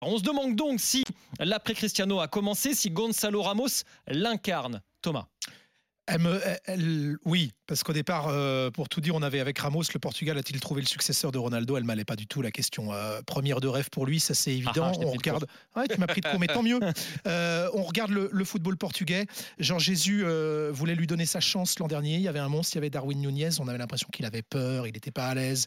On se demande donc si l'après Cristiano a commencé, si Gonzalo Ramos l'incarne. Thomas. Oui, parce qu'au départ, euh, pour tout dire, on avait avec Ramos, le Portugal a-t-il trouvé le successeur de Ronaldo? Elle m'allait pas du tout la question. Euh, première de rêve pour lui, ça c'est évident. Ah, ah, on regarde. Ouais, tu m'as pris de court, mais tant mieux. Euh, on regarde le, football portugais. Jean Jésus voulait lui donner sa chance l'an dernier. Il y avait un monstre, il y avait Darwin Nunez. On avait l'impression qu'il avait peur, il n'était pas à l'aise,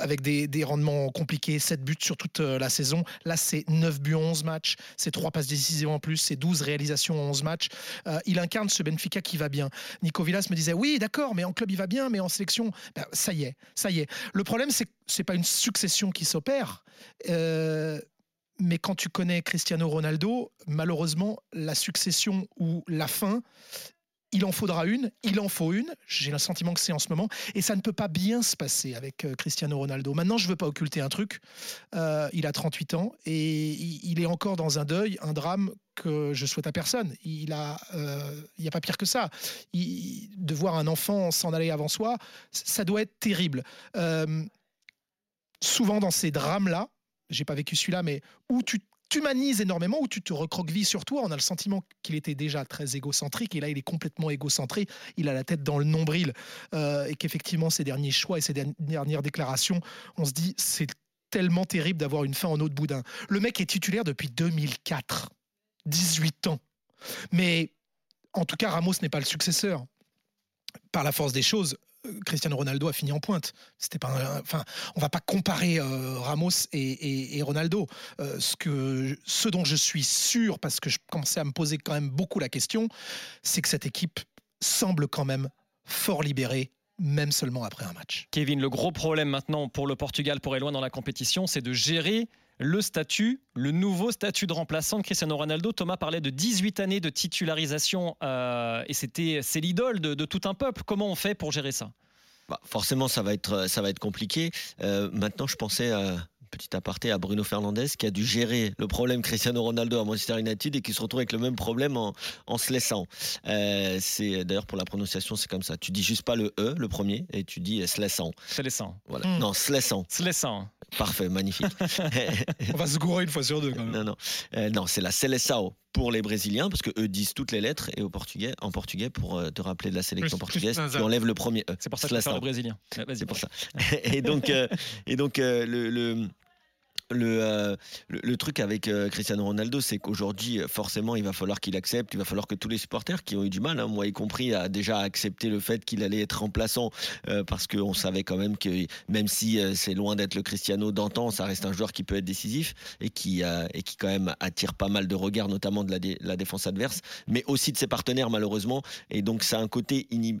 avec des, des, rendements compliqués, 7 buts sur toute la saison. Là, c'est 9 buts en 11 matchs, c'est 3 passes décisives en plus, c'est 12 réalisations en 11 matchs. il incarne ce Benfica qui va bien. Nico Villas me disait oui, d'accord, mais en club il va bien, mais en sélection, ben, ça y est, ça y est. Le problème, c'est que c'est pas une succession qui s'opère. Euh, mais quand tu connais Cristiano Ronaldo, malheureusement, la succession ou la fin, il en faudra une, il en faut une. J'ai le sentiment que c'est en ce moment. Et ça ne peut pas bien se passer avec euh, Cristiano Ronaldo. Maintenant, je ne veux pas occulter un truc. Euh, il a 38 ans et il est encore dans un deuil, un drame que je souhaite à personne. Il a, euh, il n'y a pas pire que ça. de voir un enfant s'en aller avant soi, ça doit être terrible. souvent dans ces drames-là, j'ai pas vécu celui-là, mais où tu t'humanises énormément, où tu te recroquevilles sur toi. On a le sentiment qu'il était déjà très égocentrique et là, il est complètement égocentré. Il a la tête dans le nombril euh, et qu'effectivement, ses derniers choix et ses dernières déclarations, on se dit, c'est tellement terrible d'avoir une fin en eau de boudin. Le mec est titulaire depuis 2004, 18 ans. Mais en tout cas, Ramos n'est pas le successeur. Par la force des choses, Cristiano Ronaldo a fini en pointe. C'était pas, enfin, on va pas comparer euh, Ramos et, Ronaldo. Euh, ce que, ce dont je suis sûr, parce que je commençais à me poser quand même beaucoup la question, c'est que cette équipe semble quand même fort libérée même seulement après un match. Kevin, le gros problème maintenant pour le Portugal, pour aller loin dans la compétition, c'est de gérer le statut, le nouveau statut de remplaçant de Cristiano Ronaldo. Thomas parlait de 18 années de titularisation euh, et c'était c'est l'idole de, tout un peuple. Comment on fait pour gérer ça? Bah, Forcément, ça va être ça va être compliqué. Euh, maintenant, je pensais à petit aparté à Bruno Fernandez qui a dû gérer le problème Cristiano Ronaldo à Manchester United et qui se retrouve avec le même problème en, se laissant. Euh, c'est d'ailleurs pour la prononciation, c'est comme ça. Tu dis juste pas le e, le premier, et tu dis se laissant. Se laissant. Voilà. Hmm. Non, se laissant. Se laissant. Parfait, magnifique. On va se gourer une fois sur deux quand même. Non, non, euh, non c'est la Seleção pour les Brésiliens parce que eux disent toutes les lettres et au portugais, en portugais pour euh, te rappeler de la sélection portugaise, tu enlèves le premier E. C'est pour ça que c'est le brésilien. C'est pour ça. et donc, et donc le euh, le, le, truc avec euh, Cristiano Ronaldo, c'est qu'aujourd'hui, forcément, il va falloir qu'il accepte, il va falloir que tous les supporters qui ont eu du mal, hein, moi y compris, a déjà accepté le fait qu'il allait être remplaçant, euh, parce qu'on savait quand même que même si c'est loin d'être le Cristiano d'antan, ça reste un joueur qui peut être décisif et qui, et qui quand même attire pas mal de regards, notamment de la, la défense adverse, mais aussi de ses partenaires malheureusement. Et donc, ça a un côté inhib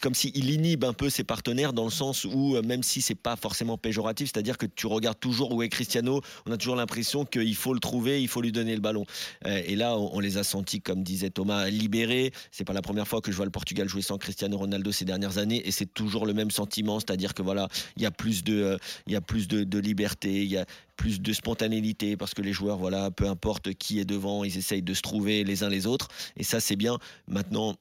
comme s'il inhibe un peu ses partenaires dans le sens où, euh, même si c'est pas forcément péjoratif, c'est-à-dire que tu regardes toujours où est Cristiano, on a toujours l'impression qu'il faut le trouver, il faut lui donner le ballon. Euh, et là, on, les a sentis, comme disait Thomas, libérés. C'est pas la première fois que je vois le Portugal jouer sans Cristiano Ronaldo ces dernières années, et c'est toujours le même sentiment, c'est-à-dire que voilà, il y a plus de, euh, il y a plus de, liberté, il y a plus de spontanéité parce que les joueurs, voilà, peu importe qui est devant, ils essayent de se trouver les uns les autres, et ça c'est bien. Maintenant,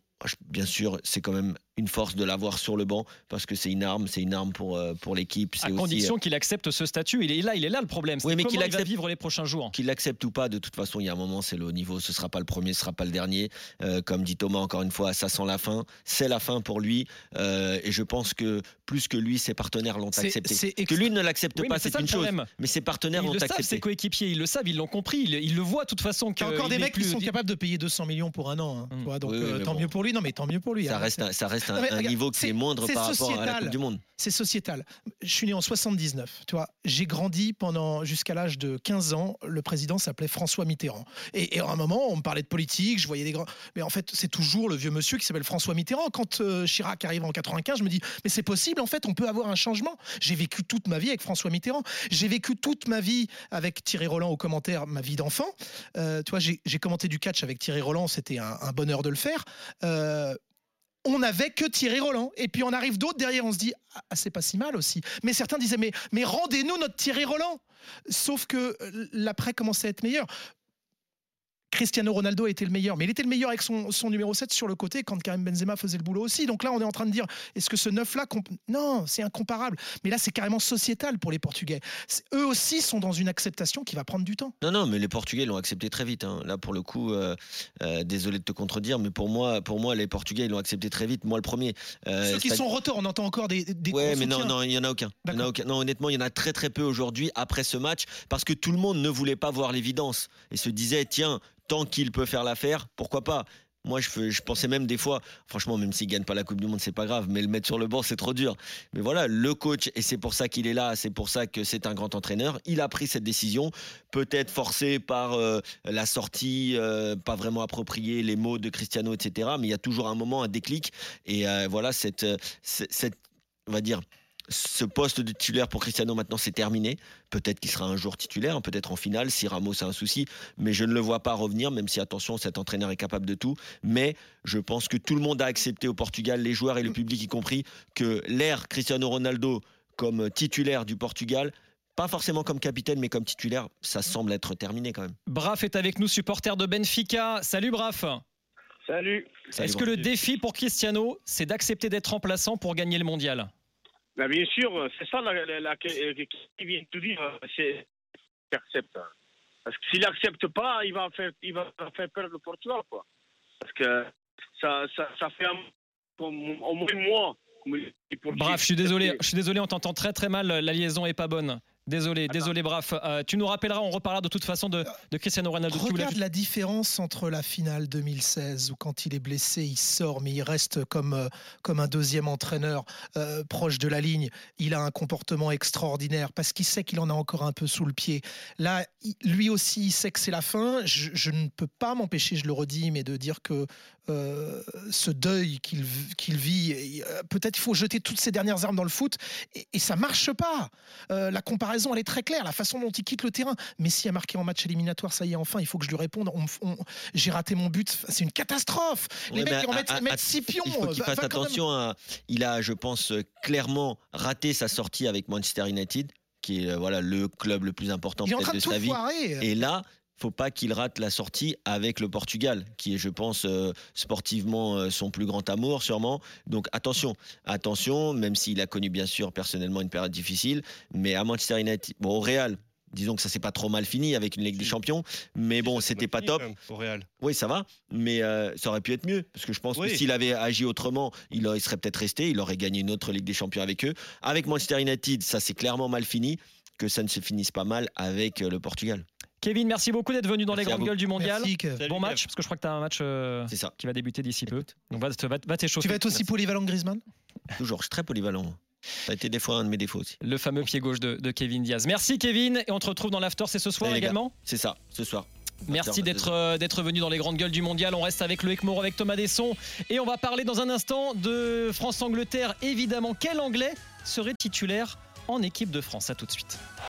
bien sûr, c'est quand même une force de l'avoir sur le banc parce que c'est une arme, c'est une arme pour, euh, pour l'équipe. À condition euh, qu'il accepte ce statut. Il est là, il est là le problème. Oui, mais qu'il accepte vivre les prochains jours. Qu'il l'accepte ou pas, de toute façon, il y a un moment, c'est le haut niveau. Ce sera pas le premier, ce sera pas le dernier. Euh, comme dit Thomas encore une fois, ça sent la fin. C'est la fin pour lui. et je pense que plus que lui, ses partenaires l'ont accepté. Que lui ne l'accepte pas, c'est une chose. Mais ses partenaires l'ont accepté. Ses coéquipiers, ils le savent, ils l'ont compris, ils, le voient de toute façon. Il y a encore des mecs qui sont capables de payer 200 millions pour un an. Hein, mm. donc tant mieux pour lui. Non, mais tant mieux pour lui. Ça hein. reste, ça reste un, niveau qui est moindre par rapport à la Coupe du Monde. C'est sociétal. Je suis né en 79. Tu vois, j'ai grandi pendant jusqu'à l'âge de 15 ans. Le président s'appelait François Mitterrand. Et, à un moment, on me parlait de politique. Je voyais des grands. Mais en fait, c'est toujours le vieux monsieur qui s'appelle François Mitterrand. Quand euh, Chirac arrive en 95, je me dis, mais c'est possible. En fait, on peut avoir un changement. J'ai vécu toute ma vie avec François Mitterrand. J'ai vécu toute ma vie avec Thierry Roland au commentaire, ma vie d'enfant. Euh, tu vois, j'ai commenté du catch avec Thierry Roland. C'était un, bonheur de le faire. Euh, on n'avait que Thierry Roland. Et puis on arrive d'autres derrière, on se dit, ah, c'est pas si mal aussi. Mais certains disaient, mais, mais rendez-nous notre Thierry Roland. Sauf que euh, l'après commençait à être meilleur. Cristiano Ronaldo était le meilleur, mais il était le meilleur avec son, son numéro 7 sur le côté quand Karim Benzema faisait le boulot aussi. Donc là, on est en train de dire, est-ce que ce 9-là, non, c'est incomparable. Mais là, c'est carrément sociétal pour les Portugais. Eux aussi sont dans une acceptation qui va prendre du temps. Non, non, mais les Portugais l'ont accepté très vite. Hein. Là, pour le coup, euh, euh, désolé de te contredire, mais pour moi, pour moi, les Portugais l'ont accepté très vite. Moi, le premier. Euh, Ceux qui sont en retour, on entend encore des. des ouais, mais non, non, il y en a aucun. Il y en a aucun. Non, honnêtement, il y en a très très peu aujourd'hui après ce match parce que tout le monde ne voulait pas voir l'évidence et se disait tiens, tant qu'il peut faire l'affaire, pourquoi pas? Moi, je, je, pensais même des fois, franchement, même s'il gagne pas la Coupe du Monde, c'est pas grave, mais le mettre sur le banc, c'est trop dur. Mais voilà, le coach, et c'est pour ça qu'il est là, c'est pour ça que c'est un grand entraîneur. Il a pris cette décision, peut-être forcé par euh, la sortie, euh, pas vraiment appropriée, les mots de Cristiano, etc. Mais il y a toujours un moment, un déclic, et euh, voilà cette, cette, on va dire, ce poste de titulaire pour Cristiano maintenant c'est terminé. Peut-être qu'il sera un jour titulaire, hein, peut-être en finale si Ramos a un souci, mais je ne le vois pas revenir, même si attention, cet entraîneur est capable de tout. Mais je pense que tout le monde a accepté au Portugal, les joueurs et le public y compris, que l'ère Cristiano Ronaldo comme titulaire du Portugal pas forcément comme capitaine, mais comme titulaire, ça semble être terminé quand même. Braf est avec nous, supporter de Benfica. Salut Braf. Salut. Est-ce que le défi pour Cristiano, c'est d'accepter d'être remplaçant pour gagner le mondial? Ben, bien sûr, c'est ça la, la, qui vient de dire, c'est qu'il accepte. Parce que s'il n'accepte pas, il va faire, il va faire perdre le Portugal, quoi. Parce que ça, ça, ça fait un, au moins un mois. Bref, je suis désolé, je suis désolé, on t'entend très très mal, la liaison est pas bonne. Désolé, désolé, Braf. Euh, tu nous rappelleras, on reparlera de toute façon de, de Cristiano Ronaldo. Regarde la différence entre la finale 2016 où quand il est blessé, il sort, mais il reste comme, euh, comme un deuxième entraîneur euh, proche de la ligne. Il a un comportement extraordinaire parce qu'il sait qu'il en a encore un peu sous le pied. Là, lui aussi, il sait que c'est la fin. Je, je, ne peux pas m'empêcher, je le redis, mais de dire que ce deuil qu'il qu'il vit, peut-être il faut jeter toutes ses dernières armes dans le foot et, et ça marche pas. la comparaison elle est très claire, la façon dont il quitte le terrain. Messi a marqué en match éliminatoire, ça y est, enfin, il faut que je lui réponde. J'ai raté mon but, c'est une catastrophe. Les mecs, ils mettent, mettent six pions. Il faut qu'il fasse attention. il a, je pense, clairement raté sa sortie avec Manchester United qui est voilà le club le plus important peut-être de, sa vie. Et là, faut pas qu'il rate la sortie avec le Portugal, qui est, je pense, euh, sportivement euh, son plus grand amour, sûrement. Donc attention, attention, même s'il a connu bien sûr personnellement une période difficile, mais à Manchester United, bon, au Real. Disons que ça s'est pas trop mal fini avec une Ligue des Champions, mais bon, c'était pas top. Au Real. Oui, ça va, mais euh, ça aurait pu être mieux parce que je pense que s'il avait agi autrement, il, il serait peut-être resté, il aurait gagné une autre Ligue des Champions avec eux. Avec Manchester United, ça s'est clairement mal fini. Que ça ne se finisse pas mal avec le Portugal. Kevin, merci beaucoup d'être venu dans les grandes gueules du mondial. Merci, bon match, parce que je crois que tu as un match euh, qui va débuter d'ici peu. Donc va, va, va Tu vas être aussi polyvalent que Griezmann? Toujours, je suis très polyvalent. Ça a été des fois un de mes défauts aussi. Le fameux pied gauche de, de Kevin Diaz. Merci Kevin, et on te retrouve dans l'after, c'est ce soir également? C'est ça, ce soir. Merci d'être euh, d'être venu dans les grandes gueules du mondial. On reste avec le Moro avec Thomas Desson et on va parler dans un instant de France-Angleterre. Évidemment, quel Anglais serait titulaire en équipe de France? À tout de suite.